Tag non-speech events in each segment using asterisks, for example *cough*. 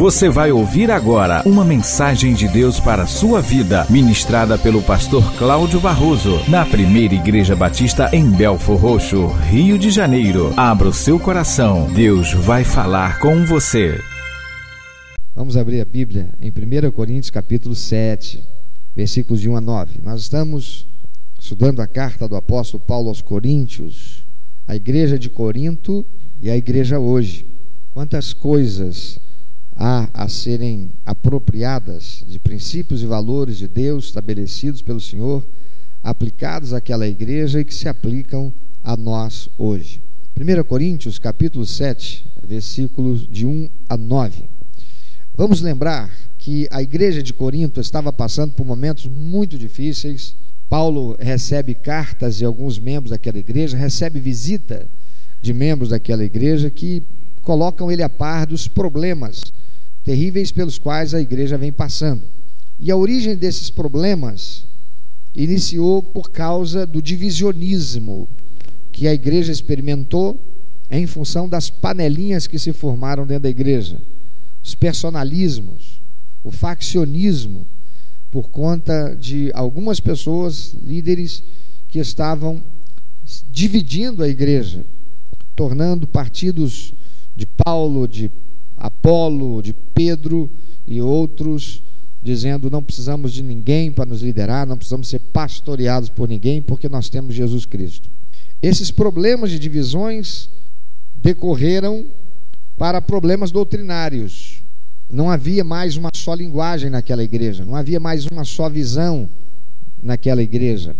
Você vai ouvir agora uma mensagem de Deus para a sua vida, ministrada pelo pastor Cláudio Barroso, na primeira Igreja Batista em Belfor Roxo, Rio de Janeiro. Abra o seu coração, Deus vai falar com você. Vamos abrir a Bíblia em 1 Coríntios capítulo 7, versículos de 1 a 9. Nós estamos estudando a carta do apóstolo Paulo aos Coríntios, a igreja de Corinto e a igreja hoje. Quantas coisas há a serem apropriadas de princípios e valores de Deus estabelecidos pelo Senhor, aplicados àquela igreja e que se aplicam a nós hoje. 1 Coríntios, capítulo 7, versículos de 1 a 9. Vamos lembrar que a igreja de Corinto estava passando por momentos muito difíceis. Paulo recebe cartas de alguns membros daquela igreja, recebe visita de membros daquela igreja que colocam ele a par dos problemas terríveis pelos quais a igreja vem passando. E a origem desses problemas iniciou por causa do divisionismo que a igreja experimentou em função das panelinhas que se formaram dentro da igreja, os personalismos, o faccionismo, por conta de algumas pessoas, líderes, que estavam dividindo a igreja, tornando partidos de Paulo, de Apolo, de Pedro e outros, dizendo: não precisamos de ninguém para nos liderar, não precisamos ser pastoreados por ninguém, porque nós temos Jesus Cristo. Esses problemas de divisões decorreram para problemas doutrinários. Não havia mais uma só linguagem naquela igreja, não havia mais uma só visão naquela igreja.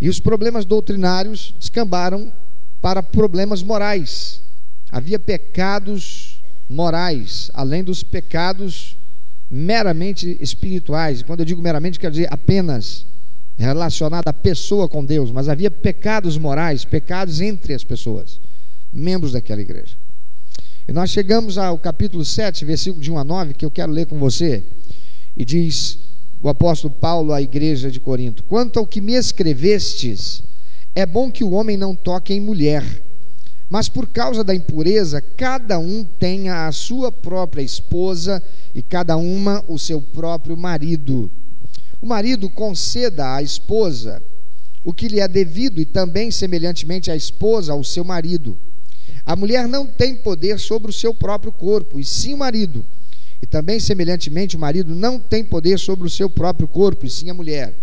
E os problemas doutrinários descambaram para problemas morais. Havia pecados morais, além dos pecados meramente espirituais. Quando eu digo meramente, quero dizer apenas relacionado à pessoa com Deus, mas havia pecados morais, pecados entre as pessoas, membros daquela igreja. E nós chegamos ao capítulo 7, versículo de 1 a 9, que eu quero ler com você, e diz o apóstolo Paulo à igreja de Corinto: Quanto ao que me escrevestes, é bom que o homem não toque em mulher mas por causa da impureza, cada um tenha a sua própria esposa e cada uma o seu próprio marido. O marido conceda à esposa o que lhe é devido e também, semelhantemente, a esposa ao seu marido. A mulher não tem poder sobre o seu próprio corpo, e sim o marido. E também, semelhantemente, o marido não tem poder sobre o seu próprio corpo, e sim a mulher.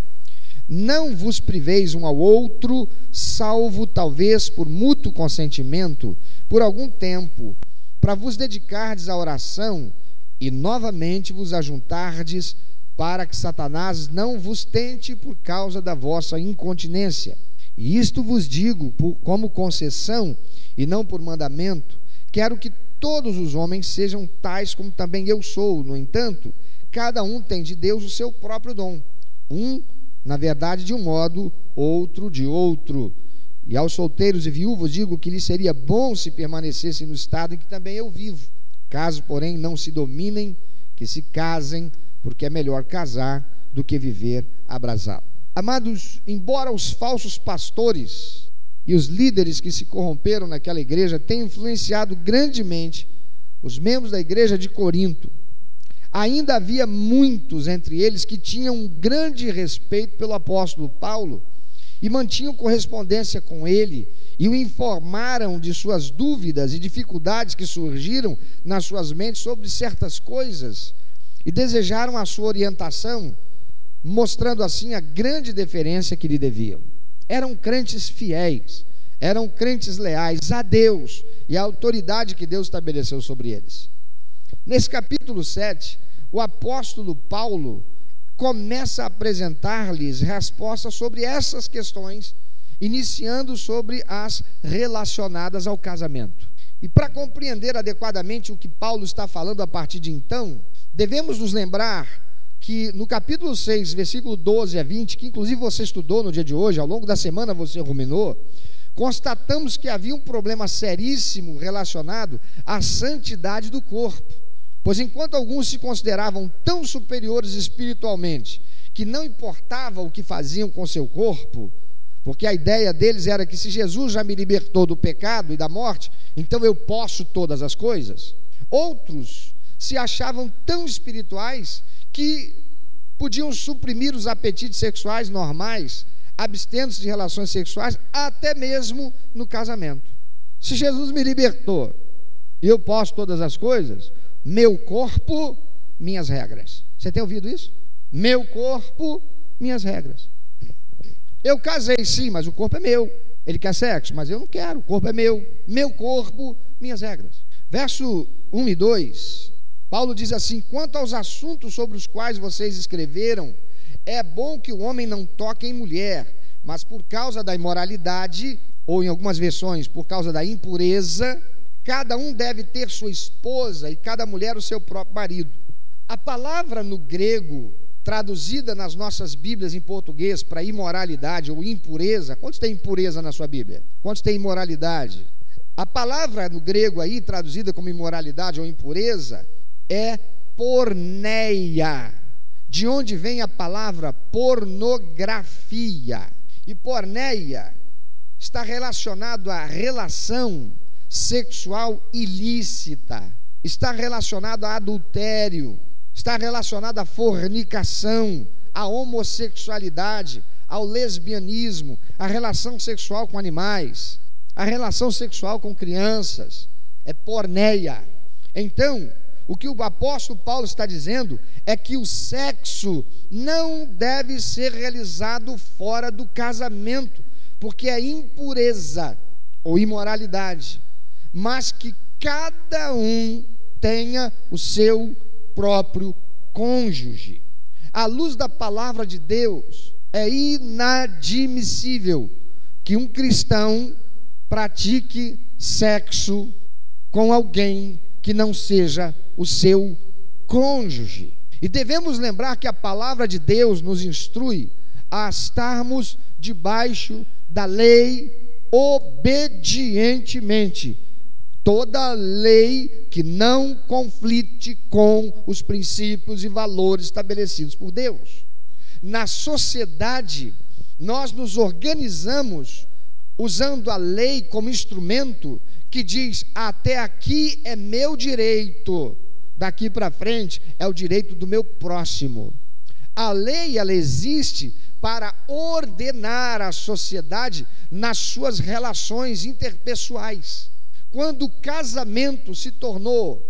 Não vos priveis um ao outro, salvo talvez por mútuo consentimento, por algum tempo, para vos dedicardes à oração e novamente vos ajuntardes, para que Satanás não vos tente por causa da vossa incontinência. E isto vos digo por, como concessão e não por mandamento. Quero que todos os homens sejam tais como também eu sou. No entanto, cada um tem de Deus o seu próprio dom. Um na verdade, de um modo, outro de outro. E aos solteiros e viúvos digo que lhes seria bom se permanecessem no estado em que também eu vivo. Caso, porém, não se dominem, que se casem, porque é melhor casar do que viver abrasado. Amados, embora os falsos pastores e os líderes que se corromperam naquela igreja tenham influenciado grandemente os membros da igreja de Corinto, Ainda havia muitos entre eles que tinham um grande respeito pelo apóstolo Paulo e mantinham correspondência com ele e o informaram de suas dúvidas e dificuldades que surgiram nas suas mentes sobre certas coisas e desejaram a sua orientação, mostrando assim a grande deferência que lhe deviam. Eram crentes fiéis, eram crentes leais a Deus e à autoridade que Deus estabeleceu sobre eles. Nesse capítulo 7, o apóstolo Paulo começa a apresentar-lhes respostas sobre essas questões, iniciando sobre as relacionadas ao casamento. E para compreender adequadamente o que Paulo está falando a partir de então, devemos nos lembrar que no capítulo 6, versículo 12 a 20, que inclusive você estudou no dia de hoje, ao longo da semana você ruminou, constatamos que havia um problema seríssimo relacionado à santidade do corpo. Pois enquanto alguns se consideravam tão superiores espiritualmente que não importava o que faziam com seu corpo, porque a ideia deles era que se Jesus já me libertou do pecado e da morte, então eu posso todas as coisas. Outros se achavam tão espirituais que podiam suprimir os apetites sexuais normais, abstendo-se de relações sexuais, até mesmo no casamento. Se Jesus me libertou eu posso todas as coisas, meu corpo, minhas regras. Você tem ouvido isso? Meu corpo, minhas regras. Eu casei sim, mas o corpo é meu. Ele quer sexo, mas eu não quero, o corpo é meu. Meu corpo, minhas regras. Verso 1 e 2. Paulo diz assim: Quanto aos assuntos sobre os quais vocês escreveram, é bom que o homem não toque em mulher, mas por causa da imoralidade, ou em algumas versões, por causa da impureza, cada um deve ter sua esposa e cada mulher o seu próprio marido. A palavra no grego traduzida nas nossas Bíblias em português para imoralidade ou impureza. Quantos tem impureza na sua Bíblia? Quantos tem imoralidade? A palavra no grego aí, traduzida como imoralidade ou impureza, é porneia, de onde vem a palavra pornografia. E porneia está relacionado à relação sexual ilícita, está relacionado a adultério, está relacionado à fornicação, à homossexualidade, ao lesbianismo, à relação sexual com animais, à relação sexual com crianças, é porneia. Então, o que o apóstolo Paulo está dizendo é que o sexo não deve ser realizado fora do casamento, porque é impureza ou imoralidade, mas que cada um tenha o seu próprio cônjuge. À luz da palavra de Deus, é inadmissível que um cristão pratique sexo com alguém que não seja o seu cônjuge. E devemos lembrar que a palavra de Deus nos instrui a estarmos debaixo da lei obedientemente toda lei que não conflite com os princípios e valores estabelecidos por Deus. Na sociedade, nós nos organizamos usando a lei como instrumento que diz: até aqui é meu direito, daqui para frente é o direito do meu próximo. A lei ela existe para ordenar a sociedade nas suas relações interpessoais. Quando o casamento se tornou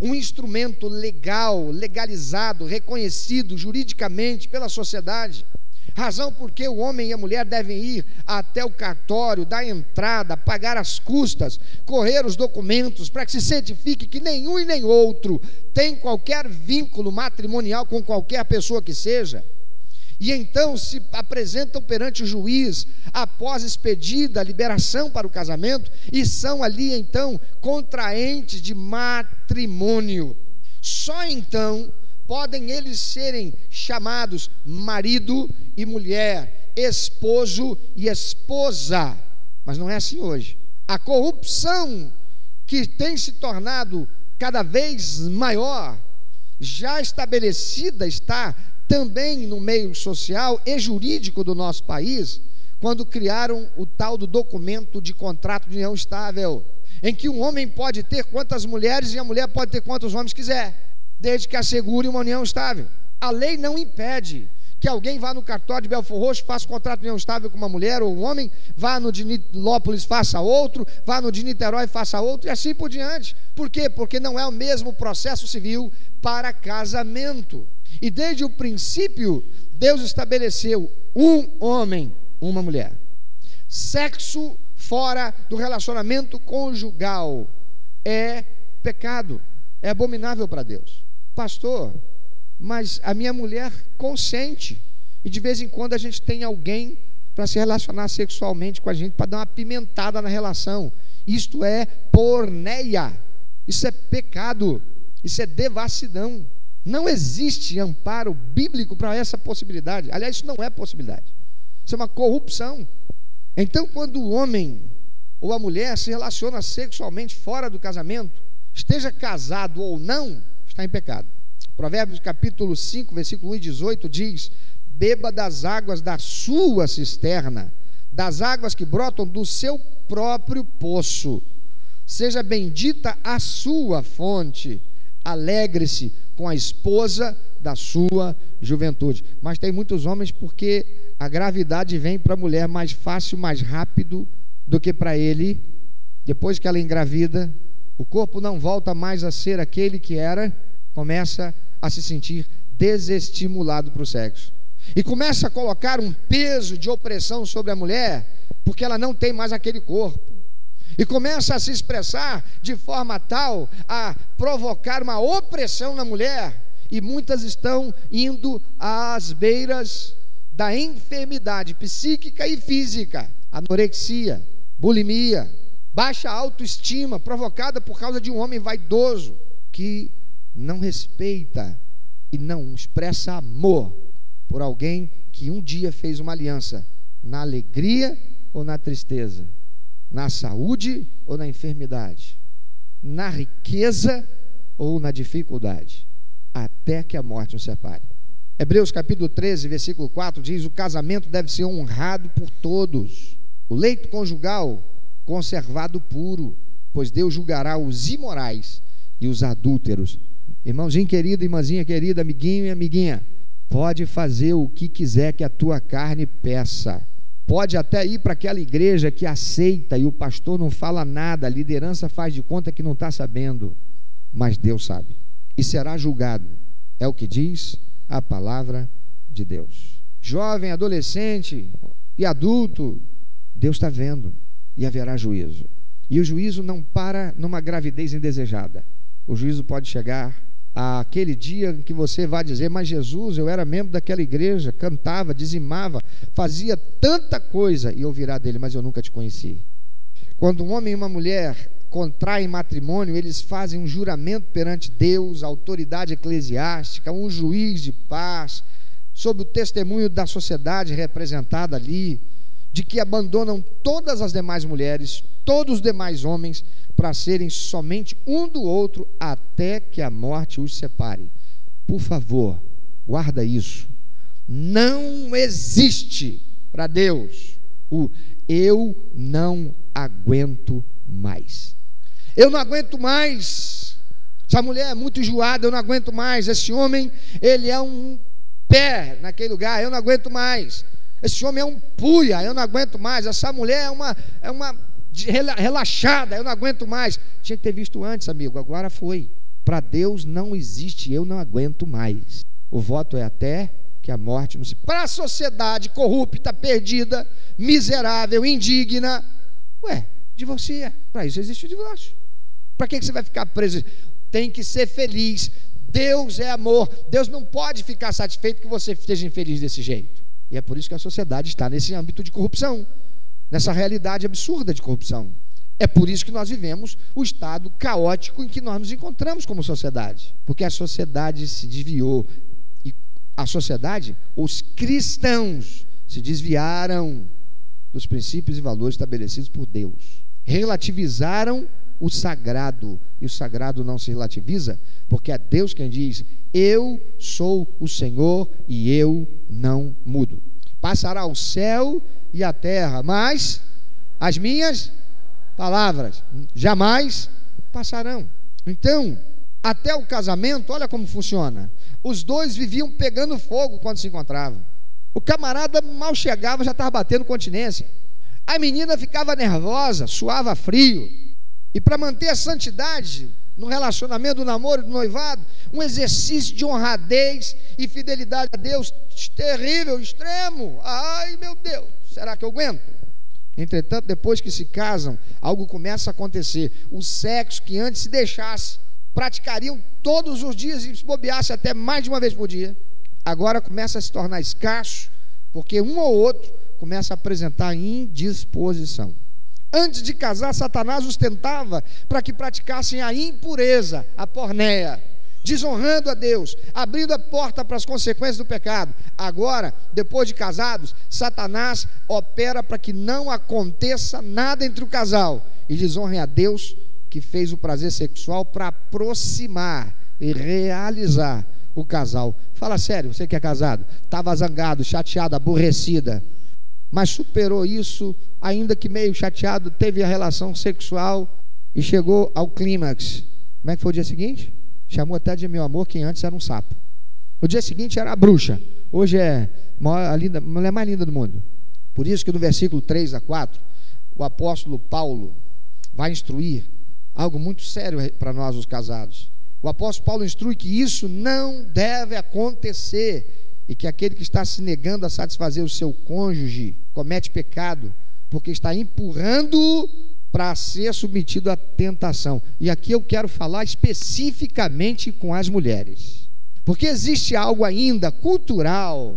um instrumento legal, legalizado, reconhecido juridicamente pela sociedade, razão porque o homem e a mulher devem ir até o cartório, dar entrada, pagar as custas, correr os documentos, para que se certifique que nenhum e nem outro tem qualquer vínculo matrimonial com qualquer pessoa que seja e então se apresentam perante o juiz após expedida a liberação para o casamento e são ali então contraentes de matrimônio. Só então podem eles serem chamados marido e mulher, esposo e esposa. Mas não é assim hoje. A corrupção que tem se tornado cada vez maior, já estabelecida está também no meio social e jurídico do nosso país, quando criaram o tal do documento de contrato de união estável, em que um homem pode ter quantas mulheres e a mulher pode ter quantos homens quiser, desde que assegure uma união estável. A lei não impede que alguém vá no cartório de Belfor Roxo, faça contrato de união estável com uma mulher ou um homem, vá no de Nilópolis, faça outro, vá no de Niterói, faça outro, e assim por diante. Por quê? Porque não é o mesmo processo civil para casamento. E desde o princípio, Deus estabeleceu um homem, uma mulher. Sexo fora do relacionamento conjugal é pecado, é abominável para Deus. Pastor, mas a minha mulher consente. E de vez em quando a gente tem alguém para se relacionar sexualmente com a gente, para dar uma pimentada na relação. Isto é porneia. Isso é pecado. Isso é devassidão. Não existe amparo bíblico para essa possibilidade. Aliás, isso não é possibilidade. Isso é uma corrupção. Então, quando o homem ou a mulher se relaciona sexualmente fora do casamento, esteja casado ou não, está em pecado. Provérbios capítulo 5, versículo 1 e 18 diz: Beba das águas da sua cisterna, das águas que brotam do seu próprio poço. Seja bendita a sua fonte Alegre-se com a esposa da sua juventude. Mas tem muitos homens porque a gravidade vem para a mulher mais fácil, mais rápido do que para ele. Depois que ela engravida, o corpo não volta mais a ser aquele que era, começa a se sentir desestimulado para o sexo. E começa a colocar um peso de opressão sobre a mulher, porque ela não tem mais aquele corpo. E começa a se expressar de forma tal a provocar uma opressão na mulher, e muitas estão indo às beiras da enfermidade psíquica e física, anorexia, bulimia, baixa autoestima provocada por causa de um homem vaidoso que não respeita e não expressa amor por alguém que um dia fez uma aliança na alegria ou na tristeza, na saúde ou na enfermidade, na riqueza ou na dificuldade, até que a morte nos separe. Hebreus capítulo 13, versículo 4 diz: O casamento deve ser honrado por todos, o leito conjugal conservado puro, pois Deus julgará os imorais e os adúlteros. Irmãozinho querido, irmãzinha querida, amiguinho e amiguinha, pode fazer o que quiser que a tua carne peça. Pode até ir para aquela igreja que aceita e o pastor não fala nada, a liderança faz de conta que não está sabendo, mas Deus sabe e será julgado. É o que diz a palavra de Deus. Jovem, adolescente e adulto, Deus está vendo e haverá juízo. E o juízo não para numa gravidez indesejada. O juízo pode chegar aquele dia que você vai dizer: Mas Jesus, eu era membro daquela igreja, cantava, dizimava, fazia tanta coisa, e ouvirá dele, mas eu nunca te conheci. Quando um homem e uma mulher contraem matrimônio, eles fazem um juramento perante Deus, autoridade eclesiástica, um juiz de paz, sob o testemunho da sociedade representada ali, de que abandonam todas as demais mulheres, todos os demais homens, para serem somente um do outro até que a morte os separe. Por favor, guarda isso. Não existe para Deus o eu não aguento mais. Eu não aguento mais. Essa mulher é muito enjoada, eu não aguento mais. Esse homem, ele é um pé naquele lugar, eu não aguento mais. Esse homem é um puia, eu não aguento mais. Essa mulher é uma, é uma relaxada, eu não aguento mais. Tinha que ter visto antes, amigo, agora foi. Para Deus não existe, eu não aguento mais. O voto é até que a morte nos. Para a sociedade corrupta, perdida, miserável, indigna, ué, divorcia. Para isso existe o divórcio. Para que você vai ficar preso? Tem que ser feliz. Deus é amor. Deus não pode ficar satisfeito que você esteja infeliz desse jeito. E é por isso que a sociedade está nesse âmbito de corrupção, nessa realidade absurda de corrupção. É por isso que nós vivemos o estado caótico em que nós nos encontramos como sociedade. Porque a sociedade se desviou. E a sociedade, os cristãos, se desviaram dos princípios e valores estabelecidos por Deus. Relativizaram o sagrado. E o sagrado não se relativiza, porque é Deus quem diz: Eu sou o Senhor e eu não mudo. Passará o céu e a terra, mas as minhas palavras jamais passarão. Então, até o casamento, olha como funciona. Os dois viviam pegando fogo quando se encontravam. O camarada mal chegava, já estava batendo continência. A menina ficava nervosa, suava frio. E para manter a santidade no relacionamento do namoro, do noivado, um exercício de honradez e fidelidade a Deus terrível, extremo. Ai, meu Deus, será que eu aguento? Entretanto, depois que se casam, algo começa a acontecer. O sexo que antes se deixasse, praticariam todos os dias e se bobeasse até mais de uma vez por dia, agora começa a se tornar escasso, porque um ou outro começa a apresentar indisposição. Antes de casar, Satanás os tentava para que praticassem a impureza, a pornéia, desonrando a Deus, abrindo a porta para as consequências do pecado. Agora, depois de casados, Satanás opera para que não aconteça nada entre o casal e desonrem a Deus que fez o prazer sexual para aproximar e realizar o casal. Fala sério, você que é casado, estava zangado, chateado, aborrecida mas superou isso, ainda que meio chateado, teve a relação sexual e chegou ao clímax. Como é que foi o dia seguinte? Chamou até de meu amor quem antes era um sapo. No dia seguinte era a bruxa. Hoje é a, linda, mulher mais linda do mundo. Por isso que no versículo 3 a 4, o apóstolo Paulo vai instruir algo muito sério para nós os casados. O apóstolo Paulo instrui que isso não deve acontecer e que aquele que está se negando a satisfazer o seu cônjuge comete pecado porque está empurrando para ser submetido à tentação. E aqui eu quero falar especificamente com as mulheres. Porque existe algo ainda cultural,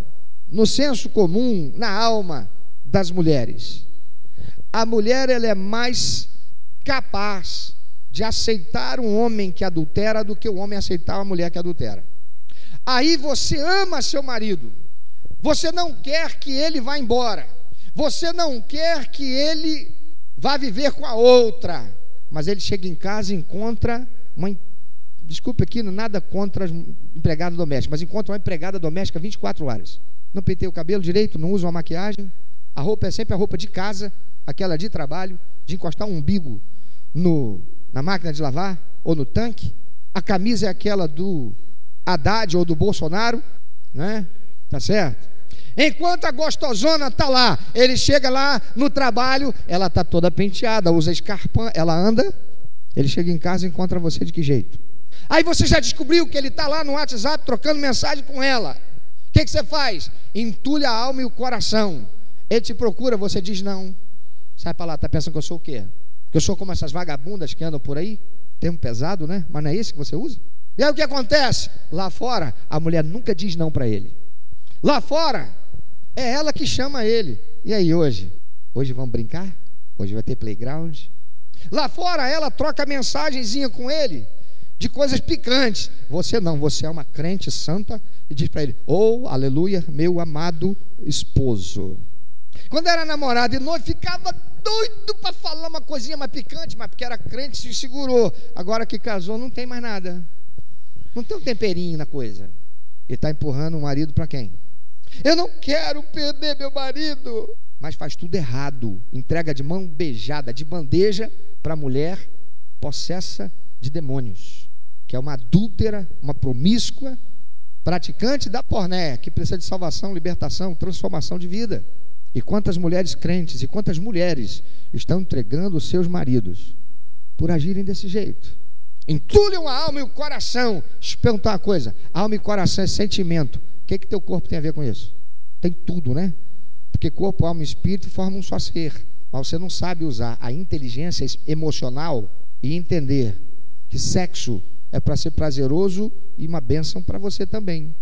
no senso comum, na alma das mulheres. A mulher ela é mais capaz de aceitar um homem que adultera do que o homem aceitar uma mulher que adultera. Aí você ama seu marido, você não quer que ele vá embora, você não quer que ele vá viver com a outra, mas ele chega em casa e encontra uma desculpe aqui, nada contra empregada doméstica, mas encontra uma empregada doméstica 24 horas. Não pentei o cabelo direito, não usa uma maquiagem, a roupa é sempre a roupa de casa, aquela de trabalho, de encostar um umbigo no na máquina de lavar ou no tanque. A camisa é aquela do Haddad ou do Bolsonaro, né? Tá certo? Enquanto a gostosona está lá, ele chega lá no trabalho, ela está toda penteada, usa escarpão, ela anda, ele chega em casa e encontra você de que jeito? Aí você já descobriu que ele está lá no WhatsApp trocando mensagem com ela. O que, que você faz? Entulha a alma e o coração. Ele te procura, você diz não. Sai para lá, está pensando que eu sou o quê? Que eu sou como essas vagabundas que andam por aí? Termo pesado, né? Mas não é esse que você usa? E aí o que acontece? Lá fora, a mulher nunca diz não para ele. Lá fora, é ela que chama ele. E aí hoje? Hoje vamos brincar? Hoje vai ter playground? Lá fora, ela troca mensagenzinha com ele de coisas picantes. Você não, você é uma crente santa e diz para ele: Oh, aleluia, meu amado esposo. Quando era namorado e noivo, ficava doido para falar uma coisinha mais picante, mas porque era crente se segurou. Agora que casou, não tem mais nada. Não tem um temperinho na coisa. Ele está empurrando o marido para quem? Eu não quero perder meu marido. Mas faz tudo errado. Entrega de mão beijada, de bandeja para a mulher possessa de demônios, que é uma adúltera, uma promíscua, praticante da porné, que precisa de salvação, libertação, transformação de vida. E quantas mulheres crentes e quantas mulheres estão entregando os seus maridos por agirem desse jeito? Entulham a alma e o coração. Deixa eu perguntar uma coisa: alma e coração é sentimento. O que, que teu corpo tem a ver com isso? Tem tudo, né? Porque corpo, alma e espírito formam um só ser. Mas você não sabe usar a inteligência emocional e entender que sexo é para ser prazeroso e uma bênção para você também.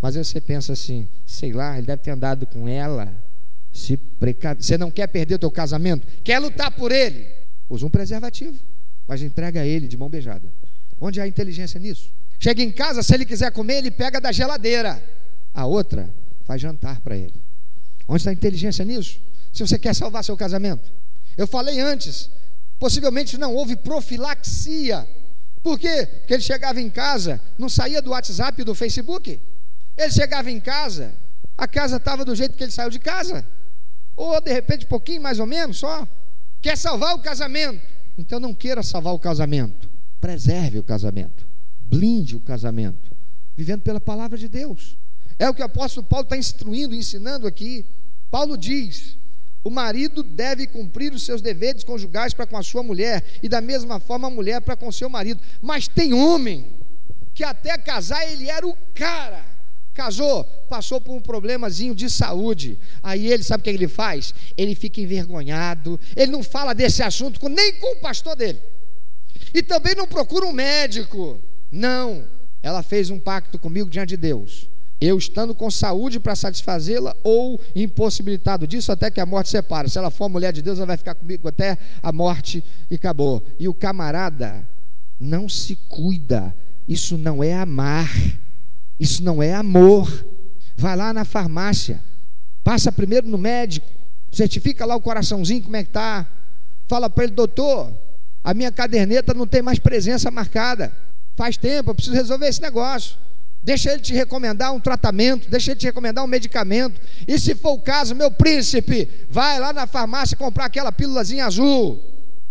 Mas aí você pensa assim, sei lá, ele deve ter andado com ela se. Você não quer perder o teu casamento? Quer lutar por ele? Usa um preservativo, mas entrega a ele de mão beijada. Onde há inteligência nisso? Chega em casa, se ele quiser comer, ele pega da geladeira. A outra faz jantar para ele. Onde está a inteligência nisso? Se você quer salvar seu casamento. Eu falei antes, possivelmente não houve profilaxia. Por quê? Porque ele chegava em casa, não saía do WhatsApp e do Facebook. Ele chegava em casa, a casa estava do jeito que ele saiu de casa ou de repente pouquinho mais ou menos só. Quer salvar o casamento? Então não queira salvar o casamento. Preserve o casamento. Blinde o casamento. Vivendo pela palavra de Deus. É o que o apóstolo Paulo está instruindo, ensinando aqui. Paulo diz: o marido deve cumprir os seus deveres conjugais para com a sua mulher, e da mesma forma a mulher para com seu marido. Mas tem homem que até casar ele era o cara Casou, passou por um problemazinho de saúde. Aí ele, sabe o que ele faz? Ele fica envergonhado. Ele não fala desse assunto com, nem com o pastor dele. E também não procura um médico. Não. Ela fez um pacto comigo diante de Deus. Eu estando com saúde para satisfazê-la ou impossibilitado disso até que a morte separe. Se ela for mulher de Deus, ela vai ficar comigo até a morte e acabou. E o camarada não se cuida. Isso não é amar. Isso não é amor. Vai lá na farmácia, passa primeiro no médico, certifica lá o coraçãozinho como é que está. Fala para ele, doutor, a minha caderneta não tem mais presença marcada. Faz tempo, eu preciso resolver esse negócio. Deixa ele te recomendar um tratamento, deixa ele te recomendar um medicamento. E se for o caso, meu príncipe, vai lá na farmácia comprar aquela pílulazinha azul.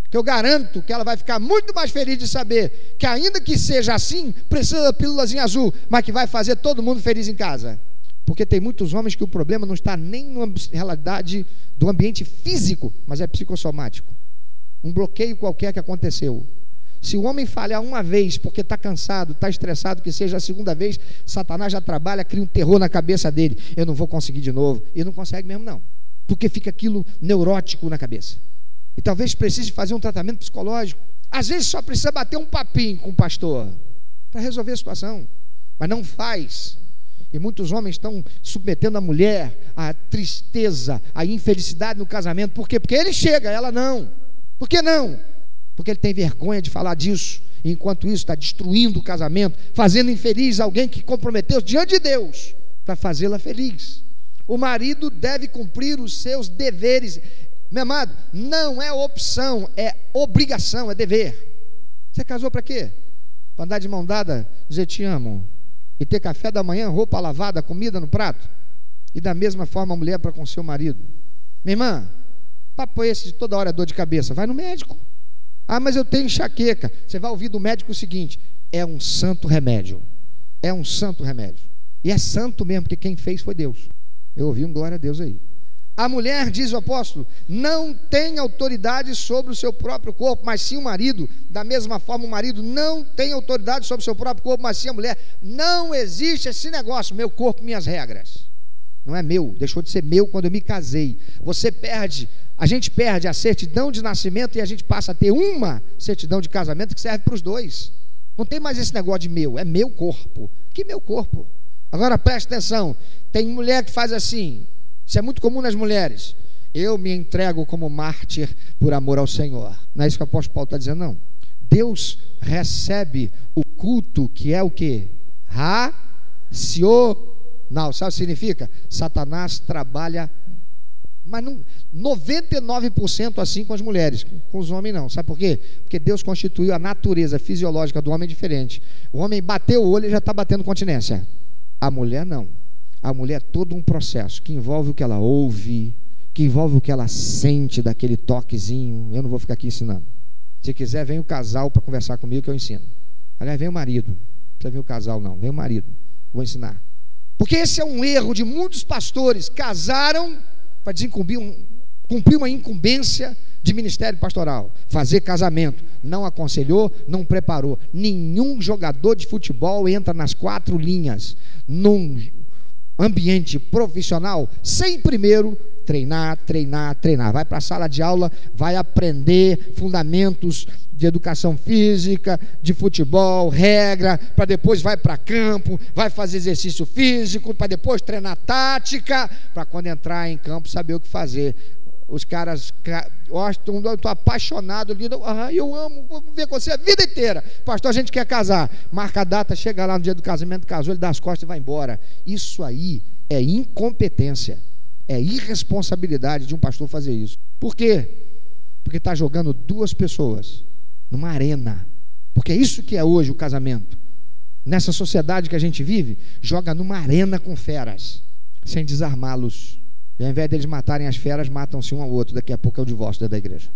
Que eu garanto que ela vai ficar muito mais feliz de saber que, ainda que seja assim, precisa da pílulazinha azul, mas que vai fazer todo mundo feliz em casa. Porque tem muitos homens que o problema não está nem na realidade do ambiente físico, mas é psicossomático. Um bloqueio qualquer que aconteceu. Se o homem falhar uma vez porque está cansado, está estressado, que seja a segunda vez, Satanás já trabalha, cria um terror na cabeça dele. Eu não vou conseguir de novo. E não consegue mesmo, não. Porque fica aquilo neurótico na cabeça. E talvez precise fazer um tratamento psicológico. Às vezes só precisa bater um papinho com o pastor para resolver a situação. Mas não faz. E muitos homens estão submetendo a mulher à tristeza, à infelicidade no casamento. Por quê? Porque ele chega, ela não. Por que não? porque ele tem vergonha de falar disso. E enquanto isso, está destruindo o casamento, fazendo infeliz alguém que comprometeu diante de Deus para fazê-la feliz. O marido deve cumprir os seus deveres. Meu amado, não é opção, é obrigação, é dever. Você casou para quê? Para andar de mão dada, dizer te amo, e ter café da manhã, roupa lavada, comida no prato? E da mesma forma a mulher para com seu marido. Minha irmã, papo esse de toda hora dor de cabeça, vai no médico. Ah, mas eu tenho enxaqueca. Você vai ouvir do médico o seguinte: é um santo remédio. É um santo remédio. E é santo mesmo, porque quem fez foi Deus. Eu ouvi um glória a Deus aí. A mulher, diz o apóstolo, não tem autoridade sobre o seu próprio corpo, mas sim o marido. Da mesma forma, o marido não tem autoridade sobre o seu próprio corpo, mas sim a mulher. Não existe esse negócio, meu corpo, minhas regras. Não é meu, deixou de ser meu quando eu me casei. Você perde a gente perde a certidão de nascimento e a gente passa a ter uma certidão de casamento que serve para os dois. Não tem mais esse negócio de meu, é meu corpo. Que meu corpo? Agora preste atenção: tem mulher que faz assim, isso é muito comum nas mulheres. Eu me entrego como mártir por amor ao Senhor. Não é isso que o apóstolo Paulo está dizendo, não. Deus recebe o culto que é o que? Racional. Sabe o que significa? Satanás trabalha mas não, 99% assim com as mulheres, com os homens não. Sabe por quê? Porque Deus constituiu a natureza fisiológica do homem diferente. O homem bateu o olho e já está batendo continência. A mulher não. A mulher é todo um processo que envolve o que ela ouve, que envolve o que ela sente daquele toquezinho. Eu não vou ficar aqui ensinando. Se quiser, vem o casal para conversar comigo que eu ensino. Aliás, vem o marido. Não precisa vir o casal, não. Vem o marido. Vou ensinar. Porque esse é um erro de muitos pastores. Casaram para desincumbir um, cumprir uma incumbência de ministério pastoral, fazer casamento. Não aconselhou, não preparou. Nenhum jogador de futebol entra nas quatro linhas num ambiente profissional sem primeiro treinar, treinar, treinar. Vai para a sala de aula, vai aprender fundamentos de educação física, de futebol, regra, para depois vai para campo, vai fazer exercício físico, para depois treinar tática, para quando entrar em campo saber o que fazer. Os caras, eu estou apaixonado ali, ah, eu amo, vou ver com você a vida inteira. Pastor, a gente quer casar. Marca a data, chega lá no dia do casamento, casou, ele dá as costas e vai embora. Isso aí é incompetência, é irresponsabilidade de um pastor fazer isso. Por quê? Porque está jogando duas pessoas numa arena. Porque é isso que é hoje o casamento. Nessa sociedade que a gente vive, joga numa arena com feras, sem desarmá-los. E ao invés deles matarem as feras, matam-se um ao outro. Daqui a pouco é o divórcio da igreja.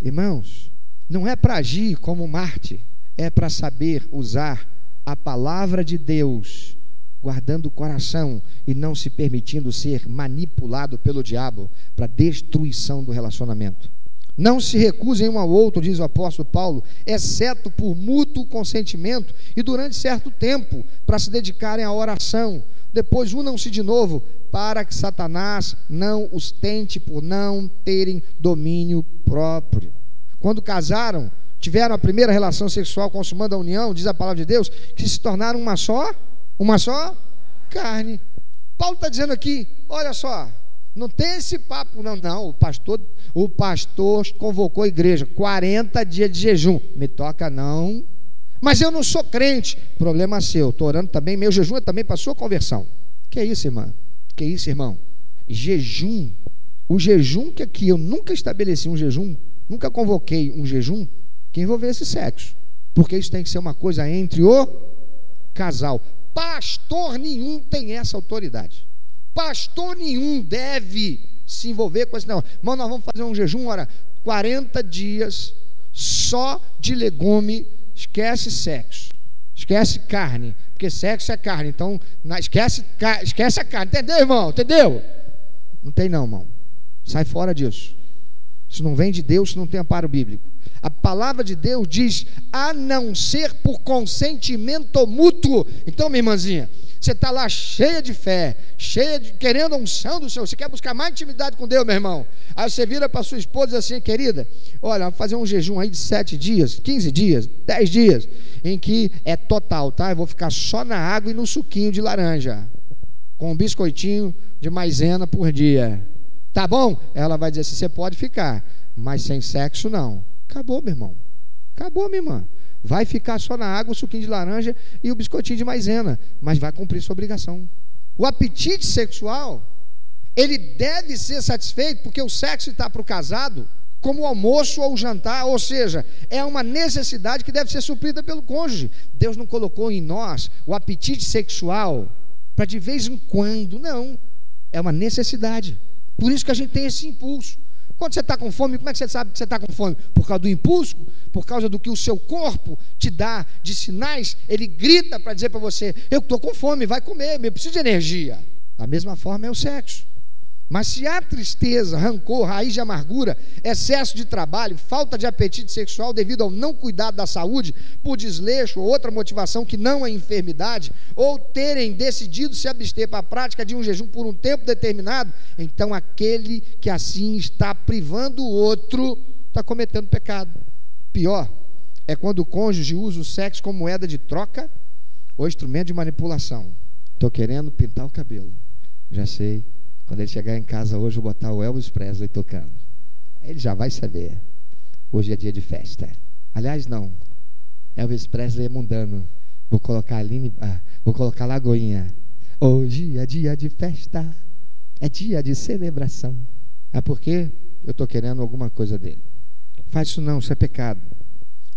Irmãos, não é para agir como Marte, é para saber usar a palavra de Deus, guardando o coração e não se permitindo ser manipulado pelo diabo para destruição do relacionamento. Não se recusem um ao outro, diz o apóstolo Paulo, exceto por mútuo consentimento e durante certo tempo, para se dedicarem à oração. Depois unam-se de novo, para que Satanás não os tente por não terem domínio próprio. Quando casaram, tiveram a primeira relação sexual consumando a união, diz a palavra de Deus, que se tornaram uma só, uma só carne. Paulo está dizendo aqui, olha só, não tem esse papo, não, não. O pastor, o pastor convocou a igreja, 40 dias de jejum. Me toca não. Mas eu não sou crente. Problema seu. Estou orando também. Meu jejum é também para sua conversão. Que é isso, irmã? Que é isso, irmão? Jejum. O jejum que aqui eu nunca estabeleci um jejum, nunca convoquei um jejum que envolvesse sexo. Porque isso tem que ser uma coisa entre o casal. Pastor nenhum tem essa autoridade. Pastor nenhum deve se envolver com esse negócio. Mas nós vamos fazer um jejum, ora, 40 dias só de legume, esquece sexo, esquece carne, porque sexo é carne, então esquece, esquece a carne, entendeu, irmão? Entendeu? Não tem não, irmão. Sai fora disso. Isso não vem de Deus, isso não tem amparo bíblico. A palavra de Deus diz: a não ser por consentimento mútuo. Então, minha irmãzinha, você está lá cheia de fé, cheia de querendo a unção do Senhor. Você quer buscar mais intimidade com Deus, meu irmão. Aí você vira para sua esposa e diz assim, querida, olha, vamos fazer um jejum aí de sete dias, 15 dias, 10 dias, em que é total, tá? Eu vou ficar só na água e no suquinho de laranja, com um biscoitinho de maisena por dia. Tá bom? Ela vai dizer assim: você pode ficar, mas sem sexo não. Acabou, meu irmão. Acabou, minha irmã. Vai ficar só na água, o suquinho de laranja e o biscoitinho de maisena, mas vai cumprir sua obrigação. O apetite sexual, ele deve ser satisfeito porque o sexo está para o casado como o almoço ou o jantar, ou seja, é uma necessidade que deve ser suprida pelo cônjuge. Deus não colocou em nós o apetite sexual para de vez em quando, não. É uma necessidade. Por isso que a gente tem esse impulso. Quando você está com fome, como é que você sabe que você está com fome? Por causa do impulso, por causa do que o seu corpo te dá de sinais, ele grita para dizer para você: Eu estou com fome, vai comer, eu preciso de energia. Da mesma forma é o sexo. Mas se há tristeza, rancor, raiz de amargura, excesso de trabalho, falta de apetite sexual devido ao não cuidado da saúde, por desleixo ou outra motivação que não é enfermidade, ou terem decidido se abster para a prática de um jejum por um tempo determinado, então aquele que assim está privando o outro está cometendo pecado. Pior é quando o cônjuge usa o sexo como moeda de troca ou instrumento de manipulação. Estou querendo pintar o cabelo. Já sei quando ele chegar em casa hoje, eu vou botar o Elvis Presley tocando. Ele já vai saber. Hoje é dia de festa. Aliás, não. Elvis Presley é mundano. Vou colocar Aline, ah, vou colocar Lagoinha. Hoje é dia de festa. É dia de celebração. É porque eu estou querendo alguma coisa dele. Faz isso não, isso é pecado.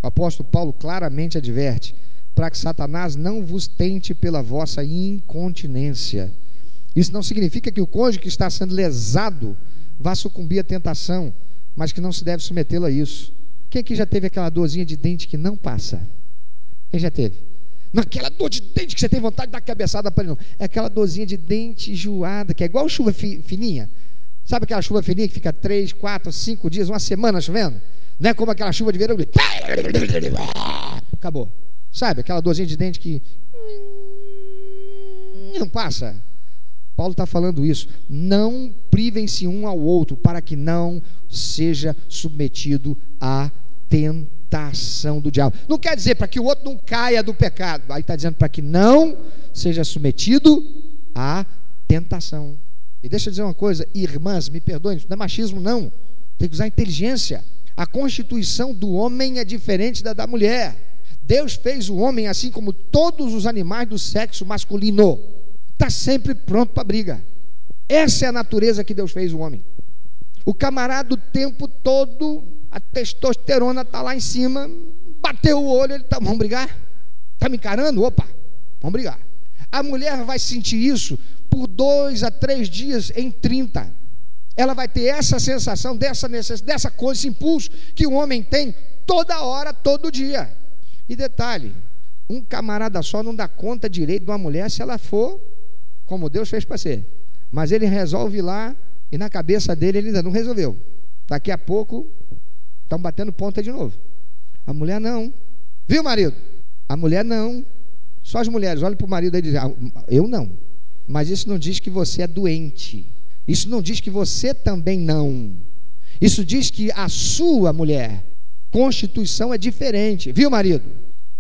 O apóstolo Paulo claramente adverte para que Satanás não vos tente pela vossa incontinência isso não significa que o cônjuge que está sendo lesado vá sucumbir à tentação, mas que não se deve submetê-lo a isso. Quem aqui já teve aquela dorzinha de dente que não passa? Quem já teve? Naquela dor de dente que você tem vontade de dar cabeçada para ele, não. É aquela dorzinha de dente enjoada, que é igual chuva fininha. Sabe aquela chuva fininha que fica três, quatro, cinco dias, uma semana chovendo? Não é como aquela chuva de verão. *laughs* Acabou. Sabe aquela dorzinha de dente que *laughs* não passa? Paulo está falando isso. Não privem-se um ao outro, para que não seja submetido à tentação do diabo. Não quer dizer para que o outro não caia do pecado. Aí está dizendo para que não seja submetido à tentação. E deixa eu dizer uma coisa, irmãs, me perdoem, isso não é machismo, não. Tem que usar inteligência. A constituição do homem é diferente da da mulher. Deus fez o homem assim como todos os animais do sexo masculino está sempre pronto para briga. Essa é a natureza que Deus fez o homem. O camarada o tempo todo, a testosterona está lá em cima, bateu o olho, ele está, vamos brigar? Está me encarando? Opa, vamos brigar. A mulher vai sentir isso por dois a três dias em 30. Ela vai ter essa sensação, dessa necessidade, dessa coisa, esse impulso que o homem tem toda hora, todo dia. E detalhe, um camarada só não dá conta direito de uma mulher se ela for como Deus fez para ser. Mas ele resolve lá e na cabeça dele ele ainda não resolveu. Daqui a pouco estão batendo ponta de novo. A mulher não. Viu, marido? A mulher não. Só as mulheres. Olha para o marido e diz: ah, Eu não. Mas isso não diz que você é doente. Isso não diz que você também não. Isso diz que a sua mulher, constituição é diferente. Viu, marido?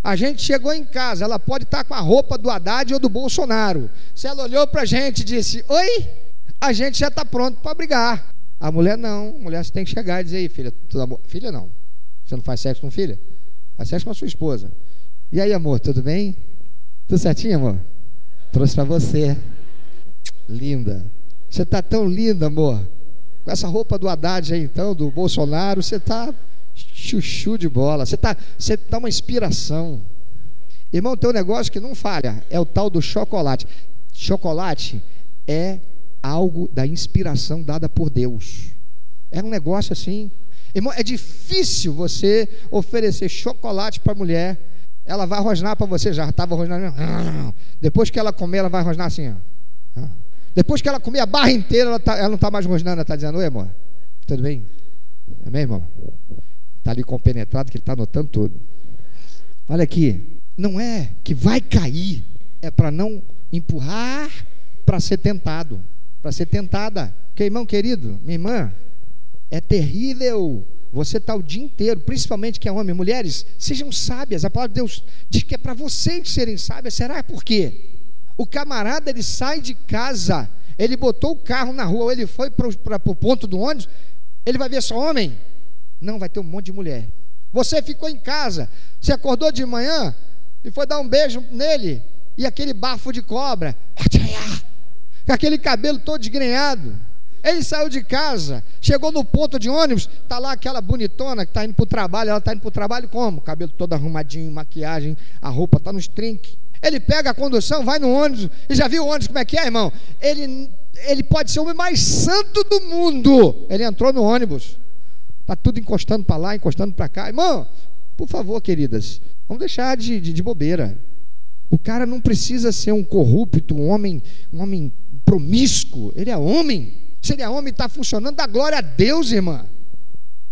A gente chegou em casa, ela pode estar com a roupa do Haddad ou do Bolsonaro. Se ela olhou para a gente e disse: Oi, a gente já está pronto para brigar. A mulher não, a mulher você tem que chegar e dizer: Filha, tudo filha não. Você não faz sexo com filha? Faz sexo com a sua esposa. E aí, amor, tudo bem? Tudo certinho, amor? Trouxe para você. Linda. Você está tão linda, amor. Com essa roupa do Haddad aí, então, do Bolsonaro, você está chuchu de bola. Você tá, você dá uma inspiração. Irmão, tem um negócio que não falha, é o tal do chocolate. Chocolate é algo da inspiração dada por Deus. É um negócio assim. Irmão, é difícil você oferecer chocolate para mulher, ela vai rosnar para você, já estava rosnando. Depois que ela comer, ela vai rosnar assim. Ó. Depois que ela comer a barra inteira, ela, tá, ela não está mais rosnando, ela está dizendo, oi amor, tudo bem? Amém, irmão? Está ali compenetrado que ele está anotando tudo. Olha aqui, não é que vai cair, é para não empurrar para ser tentado, para ser tentada. Porque, irmão querido, minha irmã, é terrível. Você está o dia inteiro, principalmente que é homem, mulheres, sejam sábias. A palavra de Deus diz que é para vocês serem sábias. Será por quê? O camarada ele sai de casa, ele botou o carro na rua, ele foi para o ponto do ônibus, ele vai ver só homem? Não, vai ter um monte de mulher. Você ficou em casa, você acordou de manhã e foi dar um beijo nele, e aquele bafo de cobra, com aquele cabelo todo desgrenhado. Ele saiu de casa, chegou no ponto de ônibus, tá lá aquela bonitona que está indo para o trabalho, ela está indo para o trabalho como? Cabelo todo arrumadinho, maquiagem, a roupa está nos trinques. Ele pega a condução, vai no ônibus, e já viu o ônibus como é que é, irmão? Ele, ele pode ser o homem mais santo do mundo. Ele entrou no ônibus, está tudo encostando para lá, encostando para cá. Irmão, por favor, queridas, vamos deixar de, de, de bobeira. O cara não precisa ser um corrupto, um homem, um homem promíscuo. Ele é homem. Se ele é homem, está funcionando, dá glória a Deus, irmã.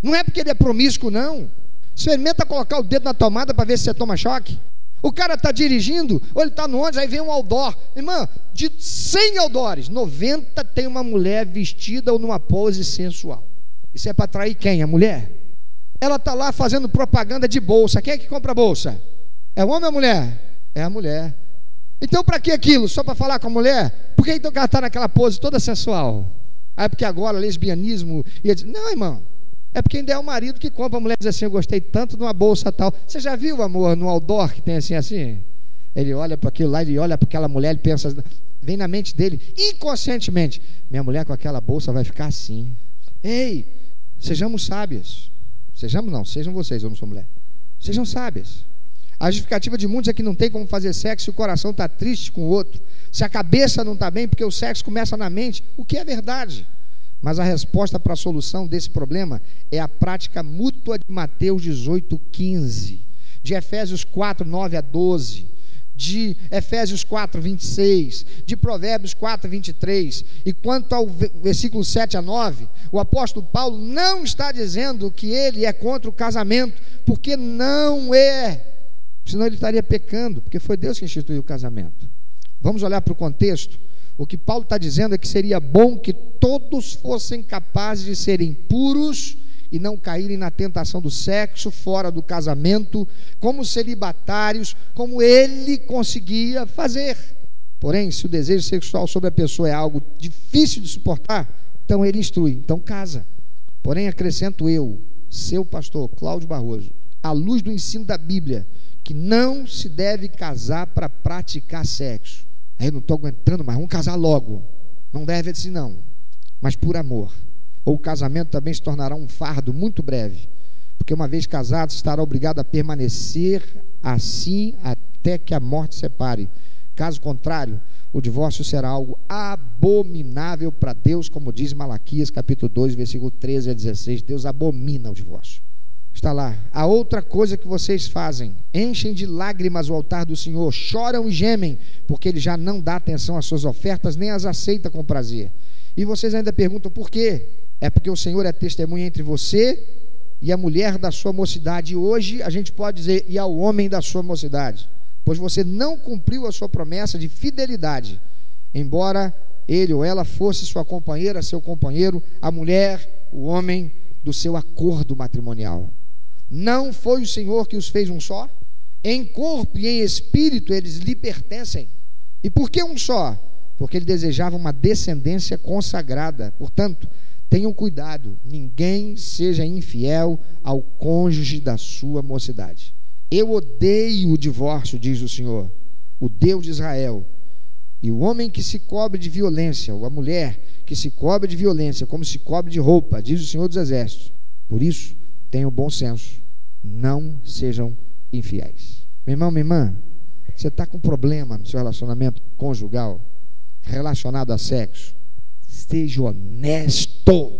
Não é porque ele é promíscuo, não. Experimenta colocar o dedo na tomada para ver se você toma choque. O cara está dirigindo, ou ele está no ônibus, aí vem um outdoor. Irmã, de 100 outdoors, 90 tem uma mulher vestida ou numa pose sensual. Isso é para atrair quem? A mulher? Ela está lá fazendo propaganda de bolsa. Quem é que compra bolsa? É o homem ou a mulher? É a mulher. Então, para que aquilo? Só para falar com a mulher? Por que então ela está naquela pose toda sensual? Ah, é porque agora lesbianismo. Ia dizer, não, irmão. É porque ainda é o marido que compra a mulher diz assim: Eu gostei tanto de uma bolsa tal. Você já viu, amor, no outdoor que tem assim assim? Ele olha para aquilo lá, ele olha para aquela mulher, ele pensa, vem na mente dele, inconscientemente: Minha mulher com aquela bolsa vai ficar assim. Ei, sejamos sábios. Sejamos não, sejam vocês, eu não sou mulher. Sejam sábios. A justificativa de muitos é que não tem como fazer sexo se o coração está triste com o outro, se a cabeça não está bem, porque o sexo começa na mente, o que é verdade. Mas a resposta para a solução desse problema é a prática mútua de Mateus 18, 15, de Efésios 4, 9 a 12, de Efésios 4, 26, de Provérbios 4, 23. E quanto ao versículo 7 a 9, o apóstolo Paulo não está dizendo que ele é contra o casamento, porque não é. Senão ele estaria pecando, porque foi Deus que instituiu o casamento. Vamos olhar para o contexto o que Paulo está dizendo é que seria bom que todos fossem capazes de serem puros e não caírem na tentação do sexo fora do casamento, como celibatários, como ele conseguia fazer. Porém, se o desejo sexual sobre a pessoa é algo difícil de suportar, então ele instrui, então casa. Porém, acrescento eu, seu pastor Cláudio Barroso, à luz do ensino da Bíblia, que não se deve casar para praticar sexo Aí eu não estou aguentando mais, vamos casar logo. Não deve assim, não. Mas por amor. Ou o casamento também se tornará um fardo muito breve. Porque uma vez casado, estará obrigado a permanecer assim até que a morte separe. Caso contrário, o divórcio será algo abominável para Deus, como diz Malaquias capítulo 2, versículo 13 a 16. Deus abomina o divórcio. Está lá. A outra coisa que vocês fazem: enchem de lágrimas o altar do Senhor, choram e gemem, porque ele já não dá atenção às suas ofertas, nem as aceita com prazer. E vocês ainda perguntam por quê? É porque o Senhor é testemunha entre você e a mulher da sua mocidade. E hoje a gente pode dizer, e ao homem da sua mocidade. Pois você não cumpriu a sua promessa de fidelidade, embora ele ou ela fosse sua companheira, seu companheiro, a mulher, o homem do seu acordo matrimonial. Não foi o Senhor que os fez um só? Em corpo e em espírito eles lhe pertencem. E por que um só? Porque ele desejava uma descendência consagrada. Portanto, tenham cuidado, ninguém seja infiel ao cônjuge da sua mocidade. Eu odeio o divórcio, diz o Senhor, o Deus de Israel. E o homem que se cobre de violência, ou a mulher que se cobre de violência, como se cobre de roupa, diz o Senhor dos Exércitos. Por isso, tenham bom senso não sejam infiéis. Meu irmão, minha irmã, você está com problema no seu relacionamento conjugal, relacionado a sexo. Seja honesto,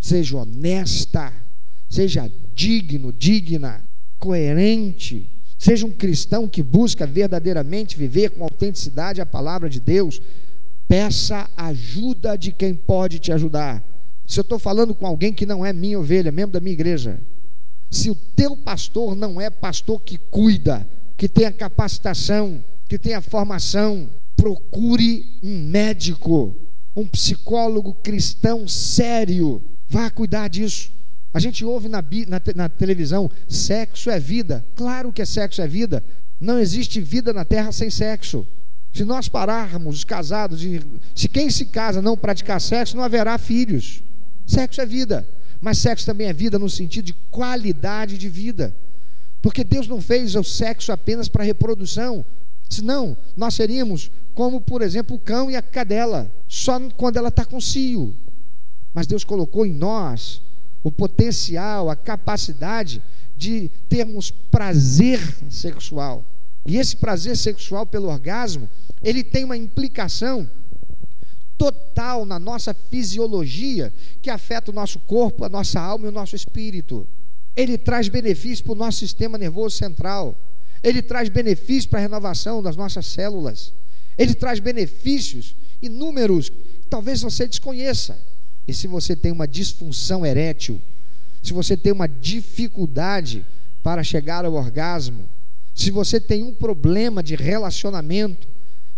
seja honesta, Seja digno, digna, coerente. Seja um cristão que busca verdadeiramente viver com autenticidade a palavra de Deus. Peça ajuda de quem pode te ajudar. Se eu estou falando com alguém que não é minha ovelha, membro da minha igreja, se o teu pastor não é pastor que cuida, que tem a capacitação, que tem a formação, procure um médico, um psicólogo cristão sério, vá cuidar disso. A gente ouve na, na, na, televisão: sexo é vida. Claro que é sexo é vida. Não existe vida na terra sem sexo. Se nós pararmos os casados, de, se quem se casa não praticar sexo, não haverá filhos. Sexo é vida. Mas sexo também é vida no sentido de qualidade de vida. Porque Deus não fez o sexo apenas para reprodução. Senão, nós seríamos como, por exemplo, o cão e a cadela, só quando ela está com cio. Mas Deus colocou em nós o potencial, a capacidade de termos prazer sexual. E esse prazer sexual pelo orgasmo, ele tem uma implicação total na nossa fisiologia que afeta o nosso corpo, a nossa alma e o nosso espírito. Ele traz benefícios para o nosso sistema nervoso central. Ele traz benefícios para a renovação das nossas células. Ele traz benefícios inúmeros, talvez você desconheça. E se você tem uma disfunção erétil, se você tem uma dificuldade para chegar ao orgasmo, se você tem um problema de relacionamento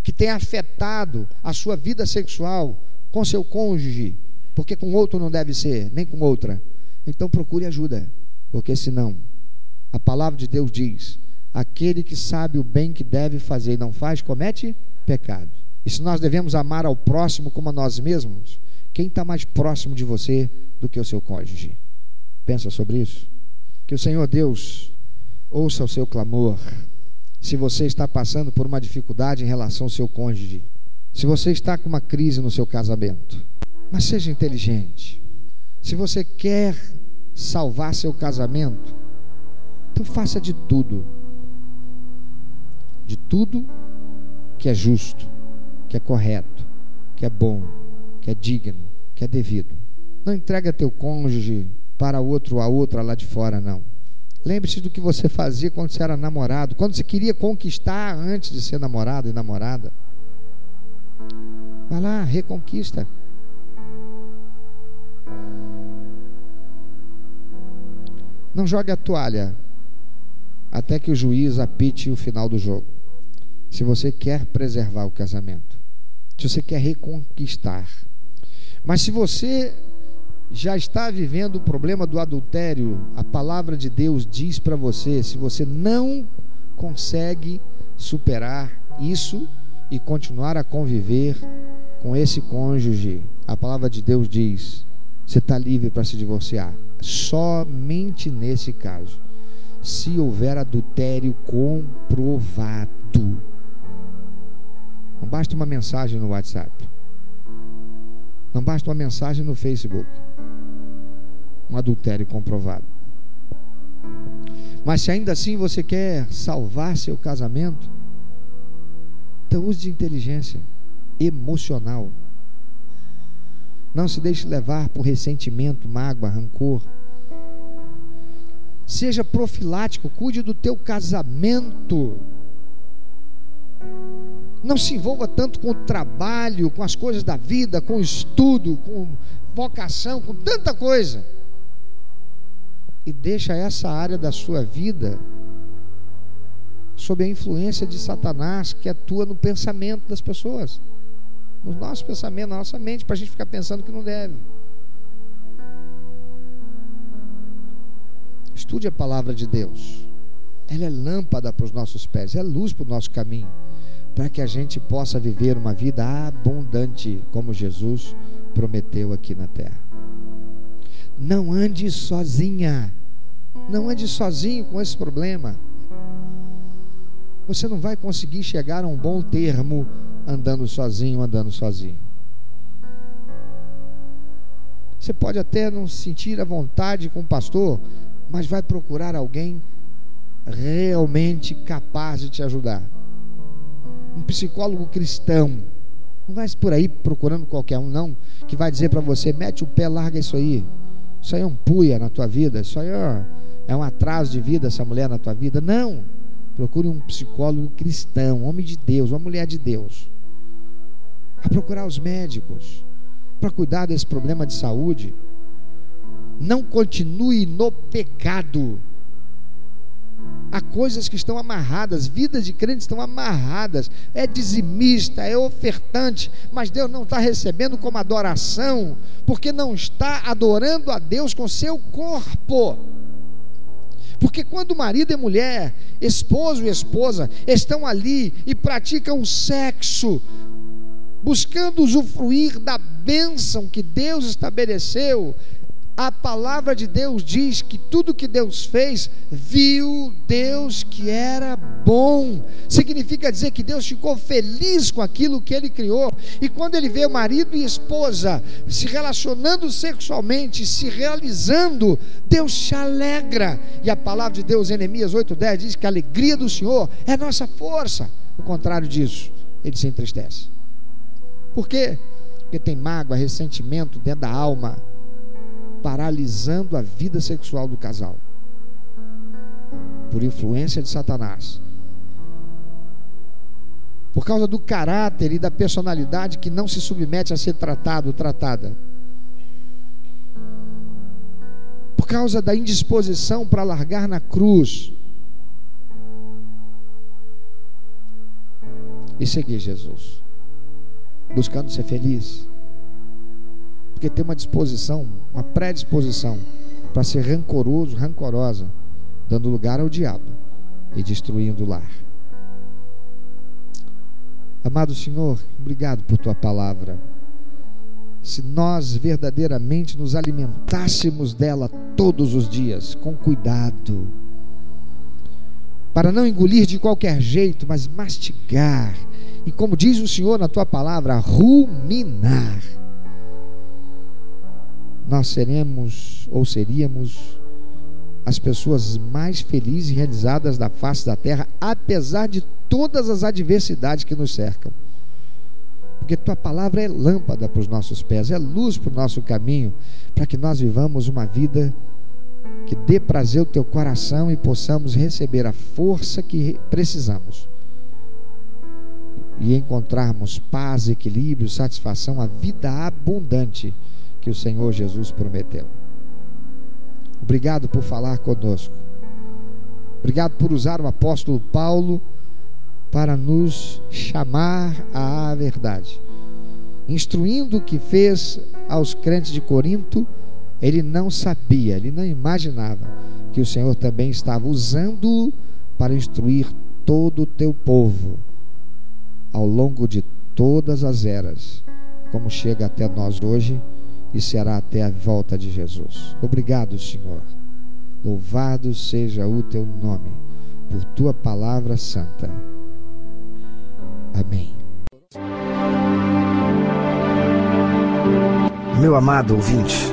que tem afetado a sua vida sexual com seu cônjuge, porque com outro não deve ser, nem com outra, então procure ajuda, porque senão, a palavra de Deus diz: aquele que sabe o bem que deve fazer e não faz, comete pecado. E se nós devemos amar ao próximo como a nós mesmos, quem está mais próximo de você do que o seu cônjuge? Pensa sobre isso. Que o Senhor Deus ouça o seu clamor. Se você está passando por uma dificuldade em relação ao seu cônjuge, se você está com uma crise no seu casamento, mas seja inteligente. Se você quer salvar seu casamento, então faça de tudo. De tudo que é justo, que é correto, que é bom, que é digno, que é devido. Não entrega teu cônjuge para outro a outra lá de fora, não. Lembre-se do que você fazia quando você era namorado, quando você queria conquistar antes de ser namorado e namorada. Vai lá, reconquista. Não jogue a toalha até que o juiz apite o final do jogo se você quer preservar o casamento, se você quer reconquistar. Mas se você já está vivendo o problema do adultério, a palavra de Deus diz para você: se você não consegue superar isso e continuar a conviver com esse cônjuge, a palavra de Deus diz: você está livre para se divorciar. Somente nesse caso, se houver adultério comprovado. Não basta uma mensagem no WhatsApp. Não basta uma mensagem no Facebook. Um adultério comprovado. Mas se ainda assim você quer salvar seu casamento, então use de inteligência emocional. Não se deixe levar por ressentimento, mágoa, rancor. Seja profilático, cuide do teu casamento. Não se envolva tanto com o trabalho, com as coisas da vida, com o estudo, com vocação, com tanta coisa. E deixa essa área da sua vida sob a influência de Satanás que atua no pensamento das pessoas, no nosso pensamento, na nossa mente, para a gente ficar pensando que não deve. Estude a palavra de Deus. Ela é lâmpada para os nossos pés, é luz para o nosso caminho para que a gente possa viver uma vida abundante, como Jesus prometeu aqui na terra. Não ande sozinha, não ande sozinho com esse problema. Você não vai conseguir chegar a um bom termo andando sozinho, andando sozinho. Você pode até não sentir a vontade com o pastor, mas vai procurar alguém realmente capaz de te ajudar um psicólogo cristão. Não vai por aí procurando qualquer um, não, que vai dizer para você: mete o pé, larga isso aí. Isso aí é um puia na tua vida, isso aí é, é um atraso de vida essa mulher na tua vida. Não. Procure um psicólogo cristão, um homem de Deus, uma mulher de Deus. A procurar os médicos para cuidar desse problema de saúde. Não continue no pecado. Há coisas que estão amarradas, vidas de crentes estão amarradas. É dizimista, é ofertante, mas Deus não está recebendo como adoração, porque não está adorando a Deus com seu corpo. Porque quando marido e mulher, esposo e esposa, estão ali e praticam o sexo, buscando usufruir da bênção que Deus estabeleceu, a palavra de Deus diz que tudo que Deus fez, viu Deus que era bom. Significa dizer que Deus ficou feliz com aquilo que ele criou. E quando ele vê o marido e esposa se relacionando sexualmente, se realizando, Deus se alegra. E a palavra de Deus, em Neemias 8:10 diz que a alegria do Senhor é nossa força. O contrário disso, ele se entristece. Por quê? Porque tem mágoa, ressentimento dentro da alma paralisando a vida sexual do casal por influência de Satanás. Por causa do caráter e da personalidade que não se submete a ser tratado, tratada. Por causa da indisposição para largar na cruz e seguir Jesus, buscando ser feliz porque tem uma disposição, uma predisposição para ser rancoroso, rancorosa, dando lugar ao diabo e destruindo o lar. Amado Senhor, obrigado por tua palavra. Se nós verdadeiramente nos alimentássemos dela todos os dias, com cuidado, para não engolir de qualquer jeito, mas mastigar, e como diz o Senhor na tua palavra, ruminar nós seremos ou seríamos as pessoas mais felizes e realizadas da face da terra, apesar de todas as adversidades que nos cercam. Porque tua palavra é lâmpada para os nossos pés, é luz para o nosso caminho, para que nós vivamos uma vida que dê prazer ao teu coração e possamos receber a força que precisamos e encontrarmos paz, equilíbrio, satisfação, a vida abundante que o Senhor Jesus prometeu. Obrigado por falar conosco. Obrigado por usar o apóstolo Paulo para nos chamar à verdade. Instruindo o que fez aos crentes de Corinto, ele não sabia, ele não imaginava que o Senhor também estava usando para instruir todo o teu povo ao longo de todas as eras, como chega até nós hoje e será até a volta de Jesus. Obrigado, Senhor. Louvado seja o teu nome, por tua palavra santa. Amém. Meu amado ouvinte,